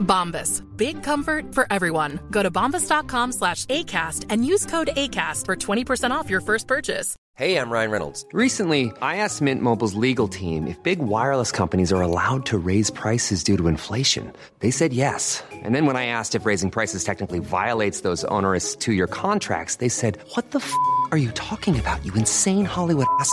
Bombas. Big comfort for everyone. Go to bombas.com slash ACAST and use code ACAST for 20% off your first purchase. Hey, I'm Ryan Reynolds. Recently, I asked Mint Mobile's legal team if big wireless companies are allowed to raise prices due to inflation. They said yes. And then when I asked if raising prices technically violates those onerous two year contracts, they said, What the f are you talking about, you insane Hollywood ass?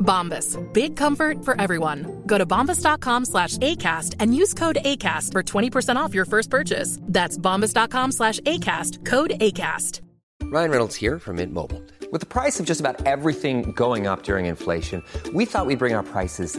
Bombas. Big comfort for everyone. Go to bombas.com slash ACAST and use code ACAST for 20% off your first purchase. That's bombas.com slash ACAST. Code ACAST. Ryan Reynolds here from Mint Mobile. With the price of just about everything going up during inflation, we thought we'd bring our prices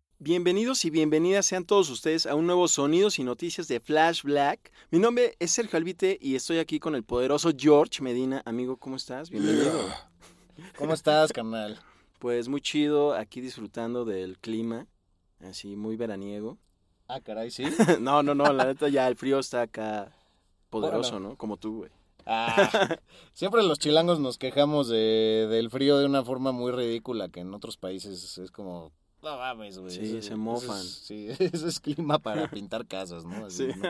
Bienvenidos y bienvenidas sean todos ustedes a un nuevo Sonidos y Noticias de Flash Black. Mi nombre es Sergio Albite y estoy aquí con el poderoso George Medina. Amigo, ¿cómo estás? Bienvenido. ¿Cómo estás, carnal? Pues muy chido, aquí disfrutando del clima, así muy veraniego. Ah, caray, sí. no, no, no, la neta ya el frío está acá poderoso, Bueno. ¿no? Como tú, güey. Ah, siempre los chilangos nos quejamos de, del frío de una forma muy ridícula, que en otros países es como, no mames, güey. Sí, eso- se mofan. eso es- sí, eso es clima para pintar casas, ¿no? Así, Sí. no,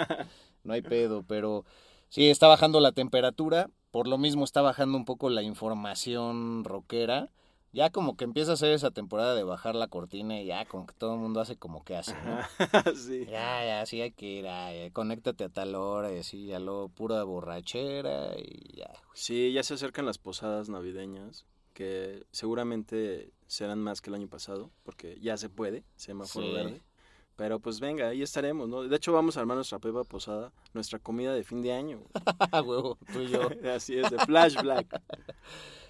no hay pedo, pero sí, está bajando la temperatura, por lo mismo está bajando un poco la información rockera. Ya como que empieza a ser esa temporada de bajar la cortina y ya como que todo el mundo hace como que hace, ¿no? sí. Ya, ya, sí hay que ir, ya, conéctate a tal hora y así, ya lo pura borrachera y ya. Sí, ya se acercan las posadas navideñas, que seguramente serán más que el año pasado, porque ya se puede, semáforo Sí. verde. Pero pues venga, ahí estaremos, ¿no? De hecho, vamos a armar nuestra pepa posada, nuestra comida de fin de año. Huevo, tú y yo. Así es, de Flash Black.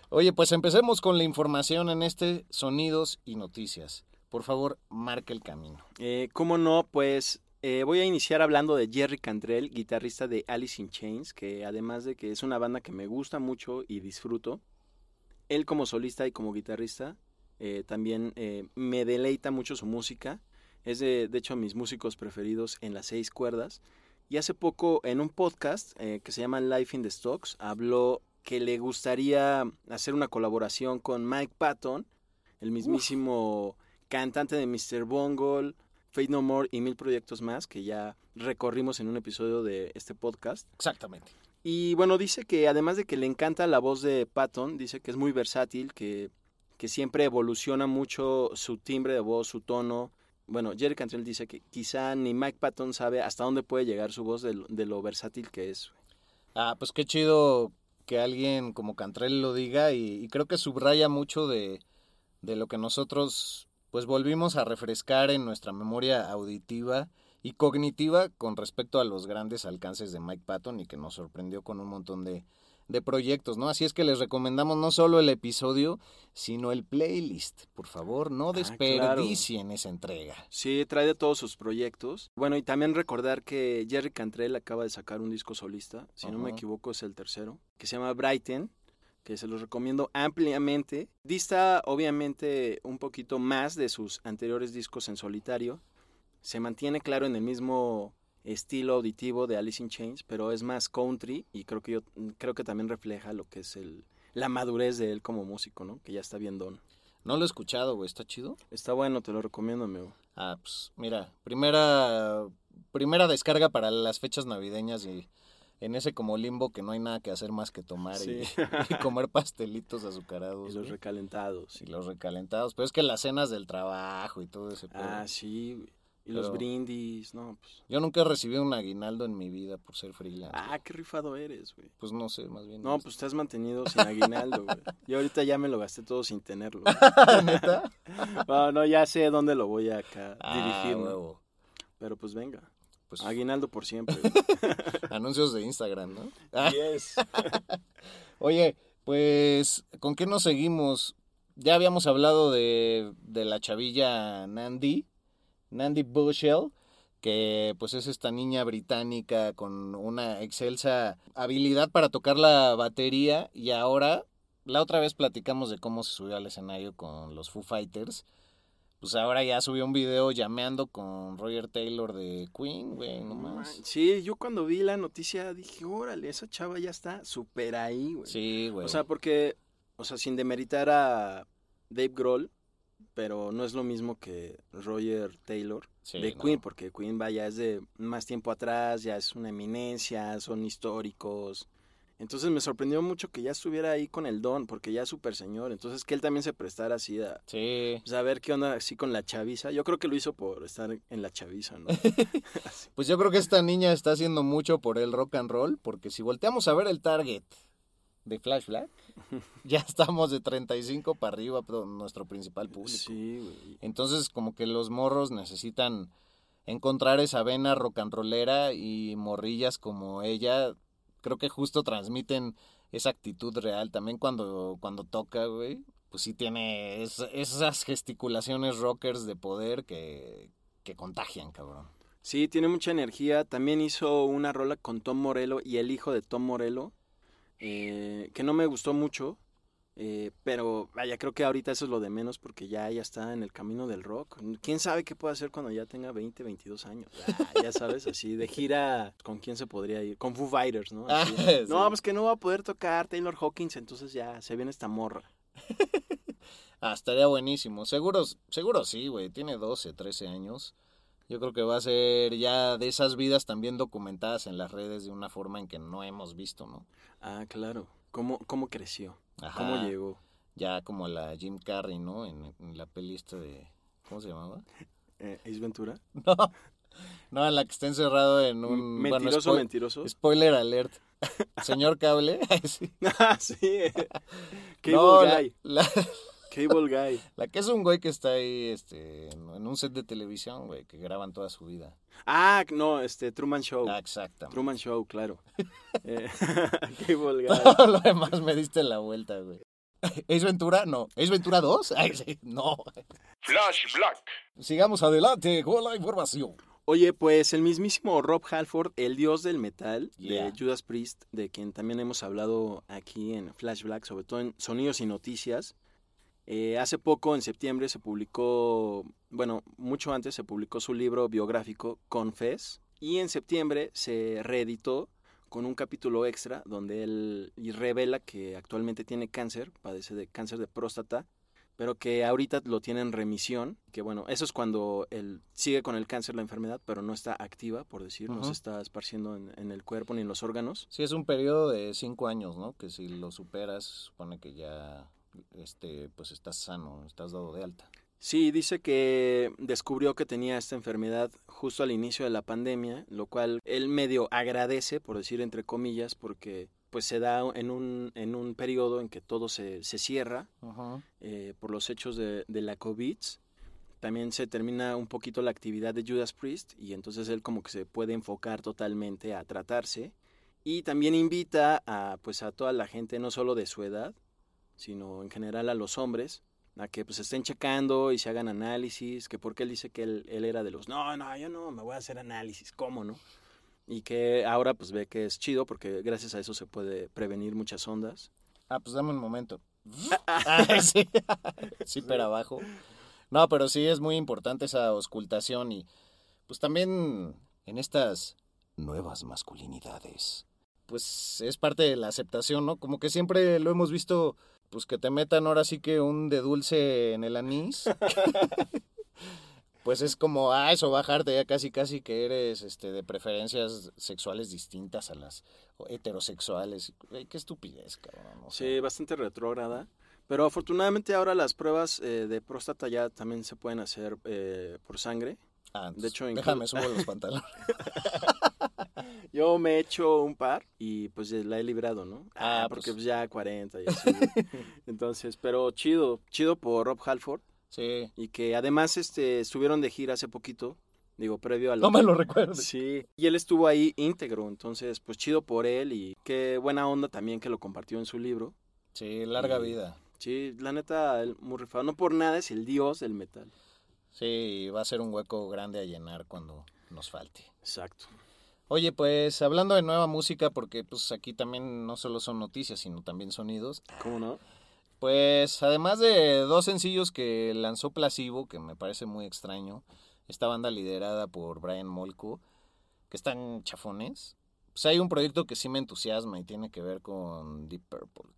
Oye, pues empecemos con la información en este Sonidos y Noticias. Por favor, marca el camino. Eh, ¿Cómo no? Pues eh, voy a iniciar hablando de Jerry Cantrell, guitarrista de Alice in Chains, que además de que es una banda que me gusta mucho y disfruto, él como solista y como guitarrista eh, también eh, me deleita mucho su música. Es de, de hecho mis músicos preferidos en las seis cuerdas. Y hace poco en un podcast eh, que se llama Life in the Stocks habló que le gustaría hacer una colaboración con Mike Patton, el mismísimo cantante de Mr. Bungle, Fate No More y mil proyectos más que ya recorrimos en un episodio de este podcast. Exactamente. Y bueno, dice que además de que le encanta la voz de Patton, dice que es muy versátil, que, que siempre evoluciona mucho su timbre de voz, su tono. Bueno, Jerry Cantrell dice que quizá ni Mike Patton sabe hasta dónde puede llegar su voz de, lo- versátil que es. Ah, pues qué chido que alguien como Cantrell lo diga y, y creo que subraya mucho de, de lo que nosotros pues volvimos a refrescar en nuestra memoria auditiva y cognitiva con respecto a los grandes alcances de Mike Patton y que nos sorprendió con un montón de, de proyectos, ¿no? Así es que les recomendamos no solo el episodio, sino el playlist. Por favor, no desperdicien esa entrega. Sí, trae de todos sus proyectos. Bueno, y también recordar que Jerry Cantrell acaba de sacar un disco solista, si no me equivoco es el tercero, que se llama Brighten, que se los recomiendo ampliamente. Dista obviamente un poquito más de sus anteriores discos en solitario. Se mantiene claro en el mismo estilo auditivo de Alice in Chains, pero es más country y creo que yo creo que también refleja lo que es el la madurez de él como músico, ¿no? Que ya está bien don. No lo he escuchado, güey, ¿está chido? Está bueno, te lo recomiendo, amigo. Ah, pues mira, primera, primera descarga para las fechas navideñas y en ese como limbo que no hay nada que hacer más que tomar y, Sí. y comer pastelitos azucarados. Y los güey. recalentados. Y los recalentados. Pero es que las cenas del trabajo y todo ese pedo. Ah, sí, los brindis, no, pues. Yo nunca he recibido un aguinaldo en mi vida por ser freelance. Ah, qué rifado eres, güey. Pues no sé, más bien. No, pues te has mantenido sin aguinaldo, güey. Yo ahorita ya me lo gasté todo sin tenerlo. ¿Neta? No, no, ya sé dónde lo voy a acá Ah, dirigir, ¿no? huevo. Pero pues venga. Pues Aguinaldo por siempre. anuncios de Instagram, ¿no? Yes. Oye, pues, ¿con qué nos seguimos? Ya habíamos hablado de, de la chavilla Nandi, Nandi Bushell, que pues es esta niña británica con una excelsa habilidad para tocar la batería y ahora, la otra vez platicamos de cómo se subió al escenario con los Foo Fighters, pues ahora ya subió un video llameando con Roger Taylor de Queen, güey, No nomás. Sí, yo cuando vi la noticia dije, órale, esa chava ya está súper ahí, güey. Sí, güey. O sea, porque, o sea, sin demeritar a Dave Grohl, pero no es lo mismo que Roger Taylor Sí, de no. Queen, porque Queen, vaya, es de más tiempo atrás, ya es una eminencia, son históricos. Entonces me sorprendió mucho que ya estuviera ahí con el don, porque ya es súper señor. Entonces que él también se prestara así a, Sí. pues, a ver qué onda así con la chaviza. Yo creo que lo hizo por estar en la chaviza, ¿no? Pues yo creo que esta niña está haciendo mucho por el rock and roll, porque si volteamos a ver el target de Flash Black, ya estamos de 35 para arriba, pero nuestro principal público. sí, güey. Entonces, como que los morros necesitan encontrar esa vena rock and rollera y morrillas como ella, creo que justo transmiten esa actitud real. También cuando, cuando toca, güey, pues sí tiene es- esas gesticulaciones rockers de poder que, que contagian, cabrón. Sí, tiene mucha energía. También hizo una rola con Tom Morello y el hijo de Tom Morello, eh, que no me gustó mucho. eh, pero vaya, creo que ahorita eso es lo de menos porque ya, ya está en el camino del rock. ¿Quién sabe qué puede hacer cuando ya tenga 20, 22 años? Ya, ya sabes, así de gira, ¿con quién se podría ir? Con Foo Fighters, ¿no? Así, Ah, sí. No, pues que no va a poder tocar Taylor Hawkins, entonces ya se viene esta morra. Ah, estaría buenísimo. Seguro, seguro sí, güey. Tiene 12, 13 años. Yo creo que va a ser ya de esas vidas también documentadas en las redes de una forma en que no hemos visto, ¿no? Ah, claro. ¿Cómo, cómo creció? Ajá. ¿Cómo llegó? Ya como la Jim Carrey, ¿no? En, en la peli esta de... ¿Cómo se llamaba? Eh, ¿Ace Ventura? No. No, en la que está encerrado en un... bueno, ¿Mentiroso, spoil- mentiroso? Spoiler alert. Señor Cable. Sí. Ah, sí. Cable No, la- Cable Guy. La que es un güey que está ahí este, en un set de televisión, güey, que graban toda su vida. Ah, no, este, Truman Show. Ah, exactamente. Truman Show, claro. Eh, Cable Guy. Todo lo demás me diste la vuelta, güey. ¿Es Ventura? No. ¿Es Ventura 2? Ay, sí, no. Flash Black. Sigamos adelante con la información. Oye, pues el mismísimo Rob Halford, el dios del metal Yeah. de Judas Priest, de quien también hemos hablado aquí en Flashback, sobre todo en Sonidos y Noticias. Eh, hace poco, en septiembre, se publicó, bueno, mucho antes se publicó su libro biográfico Confess. Y en septiembre se reeditó con un capítulo extra donde él revela que actualmente tiene cáncer, padece de cáncer de próstata, pero que ahorita lo tiene en remisión, que bueno, eso es cuando él sigue con el cáncer la enfermedad, pero no está activa, por decir, no se está esparciendo en, en el cuerpo ni en los órganos. Sí, es un periodo de cinco años, ¿no? Que si lo superas, supone que ya, este, pues estás sano, estás dado de alta. Sí, dice que descubrió que tenía esta enfermedad justo al inicio de la pandemia, lo cual él medio agradece, por decir entre comillas, porque pues se da en un, en un periodo en que todo se, se cierra eh, por los hechos de, de la COVID. También se termina un poquito la actividad de Judas Priest y entonces él como que se puede enfocar totalmente a tratarse. Y también invita a, pues, a toda la gente, no solo de su edad, sino en general a los hombres, a que pues estén checando y se hagan análisis, que porque él dice que él, él era de los, no, no, yo no, me voy a hacer análisis, ¿cómo no? Y que ahora pues ve que es chido porque gracias a eso se puede prevenir muchas ondas. Ah, pues dame un momento. Ah, sí. sí, pero abajo. No, pero sí es muy importante esa auscultación y pues también en estas nuevas masculinidades. Pues es parte de la aceptación, ¿no? Como que siempre lo hemos visto, pues que te metan ahora sí que un de dulce en el anís. pues es como, ah, eso bajarte ya casi casi que eres este de preferencias sexuales distintas a las heterosexuales. Ay, qué estupidez, cabrón. o sea. Sí, bastante retrógrada. Pero afortunadamente ahora las pruebas eh, de próstata ya también se pueden hacer eh, por sangre. Ah, de hecho, déjame subo los pantalones. Yo me he hecho un par y pues la he librado, ¿no? Ah, Ah, porque pues. pues ya 40 y así. Entonces, pero chido, chido por Rob Halford. Sí. Y que además este estuvieron de gira hace poquito, digo, previo a No me lo recuerdes. Sí, y él estuvo ahí íntegro, entonces pues chido por él y qué buena onda también que lo compartió en su libro. Sí, larga Y- vida. Sí, la neta, él muy rifado. No por nada es el dios del metal. Sí, va a ser un hueco grande a llenar cuando nos falte. Exacto. Oye, pues hablando de nueva música, porque pues aquí también no solo son noticias, sino también sonidos. ¿Cómo no? Pues además de dos sencillos que lanzó Placebo, que me parece muy extraño, esta banda liderada por Brian Molko, que están chafones, pues hay un proyecto que sí me entusiasma y tiene que ver con Deep Purple.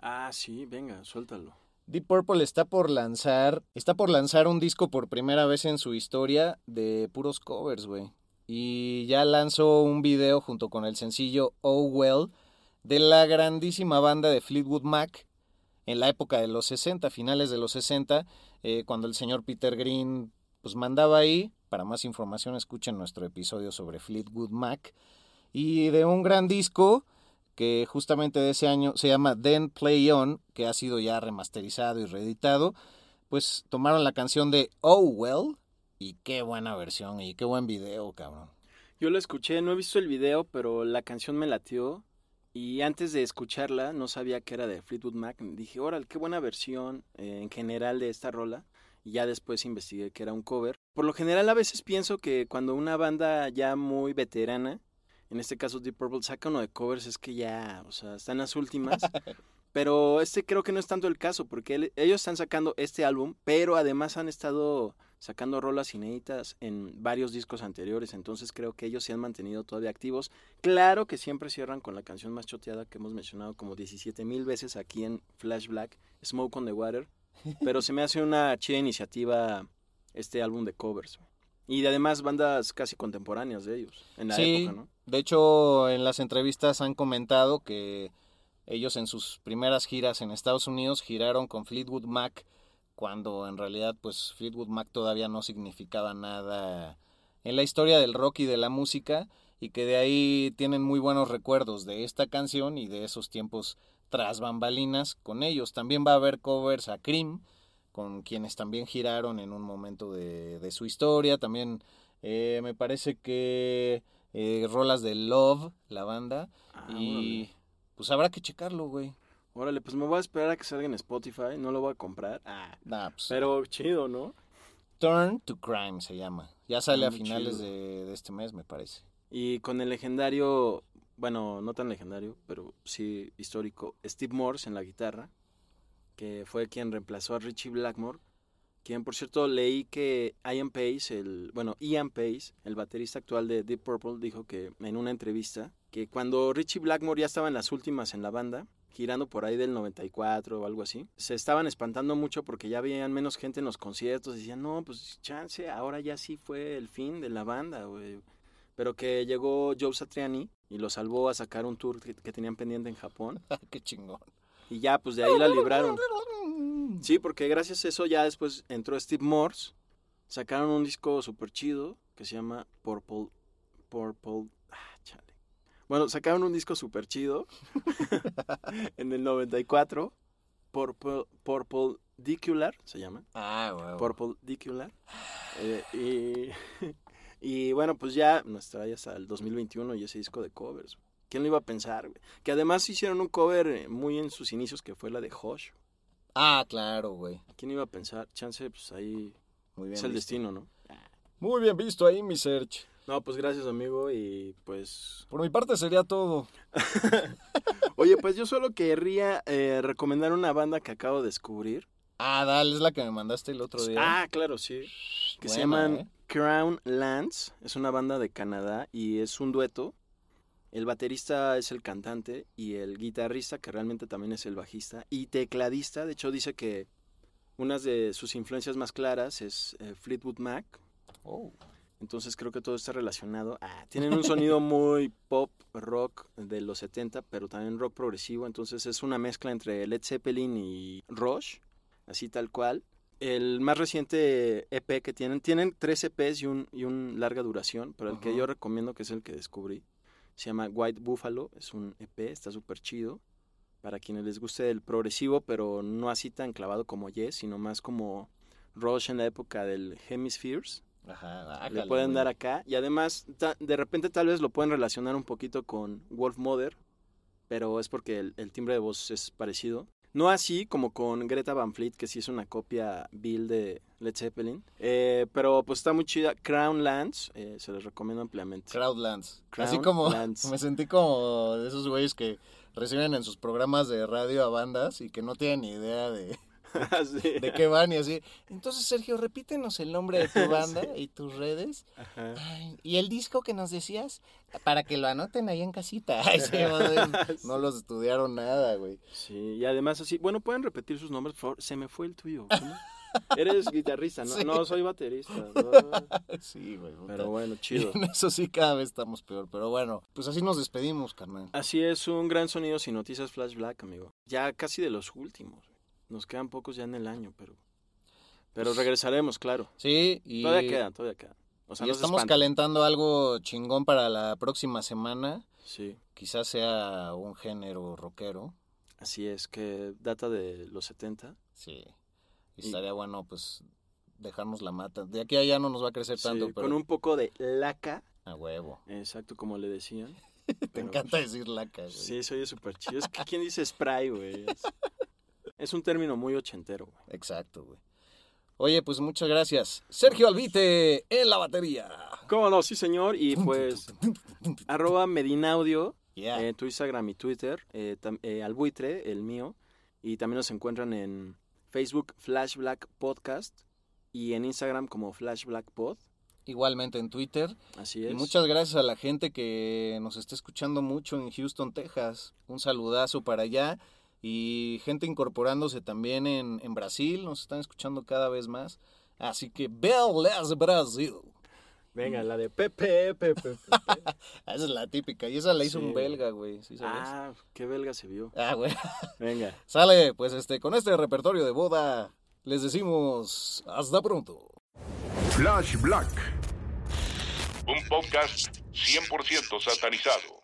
Ah, sí, venga, suéltalo. Deep Purple está por lanzar, está por lanzar un disco por primera vez en su historia de puros covers, güey. Y ya lanzó un video junto con el sencillo Oh Well de la grandísima banda de Fleetwood Mac en la época de los 60, finales de los 60, eh, cuando el señor Peter Green pues mandaba ahí. Para más información escuchen nuestro episodio sobre Fleetwood Mac. Y de un gran disco que justamente de ese año se llama Then Play On, que ha sido ya remasterizado y reeditado, pues tomaron la canción de Oh Well y qué buena versión y qué buen video, cabrón. Yo lo escuché, no he visto el video, pero la canción me latió. Y antes de escucharla, no sabía que era de Fleetwood Mac. Dije, órale, qué buena versión eh, en general de esta rola. Y ya después investigué que era un cover. Por lo general, a veces pienso que cuando una banda ya muy veterana, en este caso Deep Purple, saca uno de covers, es que ya, o sea, están las últimas. pero este creo que no es tanto el caso, porque él- ellos están sacando este álbum, pero además han estado sacando rolas inéditas en varios discos anteriores, entonces creo que ellos se han mantenido todavía activos. Claro que siempre cierran con la canción más choteada que hemos mencionado como 17 mil veces aquí en Flash Black, Smoke on the Water, pero se me hace una chida iniciativa este álbum de covers. Y además bandas casi contemporáneas de ellos, en la sí, época, ¿no? De hecho en las entrevistas han comentado que ellos en sus primeras giras en Estados Unidos giraron con Fleetwood Mac cuando en realidad pues Fleetwood Mac todavía no significaba nada en la historia del rock y de la música y que de ahí tienen muy buenos recuerdos de esta canción y de esos tiempos tras bambalinas con ellos. También va a haber covers a Cream, con quienes también giraron en un momento de, de su historia. También eh, me parece que eh, rolas de Love, la banda. Ah, y pues habrá que checarlo, güey. Órale, pues me voy a esperar a que salga en Spotify, no lo voy a comprar. Ah, Nah, pues, pero chido, ¿no? Turn to Crime se llama. Ya sale Ah, a finales de este mes, me parece. Y con el legendario, bueno, no tan legendario, pero sí histórico, Steve Morse en la guitarra, que fue quien reemplazó a Richie Blackmore, quien por cierto leí que Ian Pace, el, bueno, Ian Pace, el baterista actual de Deep Purple, dijo que en una entrevista que cuando Richie Blackmore ya estaba en las últimas en la banda, girando por ahí del 94 o algo así, se estaban espantando mucho porque ya veían menos gente en los conciertos. Decían, no, pues chance, ahora ya sí fue el fin de la banda, güey. Pero que llegó Joe Satriani y lo salvó a sacar un tour que, que tenían pendiente en Japón. Qué chingón. Y ya, pues de ahí la libraron. Sí, porque gracias a eso ya después entró Steve Morse. Sacaron un disco súper chido que se llama Purple. Purple. Ah, chale. Bueno, sacaron un disco súper chido en el 94. Purple, Purple Dicular se llama. Ah, wow. Purple Dicular. Eh, y, y bueno, pues ya nos trae hasta el 2021 y ese disco de covers. ¿Quién lo iba a pensar, güey? Que además hicieron un cover eh, muy en sus inicios que fue la de Hush. Ah, claro, güey. ¿Quién iba a pensar? Chance, pues ahí Muy bien es el visto. destino, ¿no? Muy bien visto ahí, mi search. No, pues gracias, amigo, y pues... Por mi parte sería todo. Oye, pues yo solo querría eh, recomendar una banda que acabo de descubrir. Ah, dale, es la que me mandaste el otro día. Ah, claro, sí. Que se llaman ¿eh? Crown Lands. Es una banda de Canadá y es un dueto. El baterista es el cantante y el guitarrista, que realmente también es el bajista, y tecladista. De hecho, dice que una de sus influencias más claras es eh, Fleetwood Mac. Oh. Entonces creo que todo está relacionado. Ah, tienen un sonido muy pop rock de los 70, pero también rock progresivo. Entonces es una mezcla entre Led Zeppelin y Rush, así tal cual. El más reciente EP que tienen, tienen tres EPs y un, y un larga duración, pero el que yo recomiendo, que es el que descubrí, se llama White Buffalo. Es un EP, está súper chido. Para quienes les guste el progresivo, pero no así tan clavado como Yes, sino más como Rush en la época del Hemispheres Ajá, le pueden dar acá. Y además, ta- de repente tal vez lo pueden relacionar un poquito con Wolf Mother, pero es porque el, el timbre de voz es parecido. No así como con Greta Van Fleet, que sí es una copia Bill de Led Zeppelin. Eh, pero pues está muy chida. Crown Lands, eh, se les recomiendo ampliamente. Crowdlands. Así Crown como Lands. me sentí como de esos güeyes que reciben en sus programas de radio a bandas y que no tienen ni idea de, Sí. de qué van y así. Entonces, Sergio, repítenos el nombre de tu banda y tus redes. Ajá. Ay, y el disco que nos decías, para que lo anoten ahí en casita. Ay, sí, madre, no los estudiaron nada, güey. Sí, y además así, bueno, pueden repetir sus nombres, por favor. Se me fue el tuyo. ¿cómo? Eres guitarrista, ¿no? Sí. No, soy baterista. no. Sí, güey. Pero bueno, chido. En eso sí cada vez estamos peor. Pero bueno, pues así nos despedimos, carnal. Así es, un gran sonido sin noticias Flash Black, amigo. Ya casi de los últimos. Nos quedan pocos ya en el año, pero pero regresaremos, claro. Sí, y, Todavía quedan, todavía quedan. O sea, y estamos calentando algo chingón para la próxima semana. Sí, Quizás sea un género rockero. así es, que data de los 70. Sí. Y Y- estaría bueno, pues, dejarnos la mata. De aquí a allá no nos va a crecer Sí, tanto, pero Con un poco de laca, a huevo. exacto como le decían. Te Pero, encanta decir laca, güey. Sí, se oye súper chido. Es que, ¿quién dice spray, güey? Es, un término muy ochentero, güey. Exacto, güey. Oye, pues muchas gracias. Sergio Albite en la batería. ¿Cómo no? Sí, señor. Y pues, arroba Medinaudio Yeah. en tu Instagram y Twitter, eh, eh, Albuitre, el mío, y también nos encuentran en Facebook Flash Black Podcast y en Instagram como Flash Black Pod, Igualmente en Twitter. así es. Y muchas gracias a la gente que nos está escuchando mucho en Houston, Texas. Un saludazo para allá. Y gente incorporándose también en, en Brasil. Nos están escuchando cada vez más. Así que, Belas Brasil. Venga, la de Pepe, Pepe, Pepe. Esa es la típica. Y esa la hizo Sí. un belga, güey. ¿Sí sabes? ah, qué belga se vio. Ah, güey. Venga. Sale, pues este, con este repertorio de boda, les decimos hasta pronto. Flash Black. Un podcast 100% satanizado.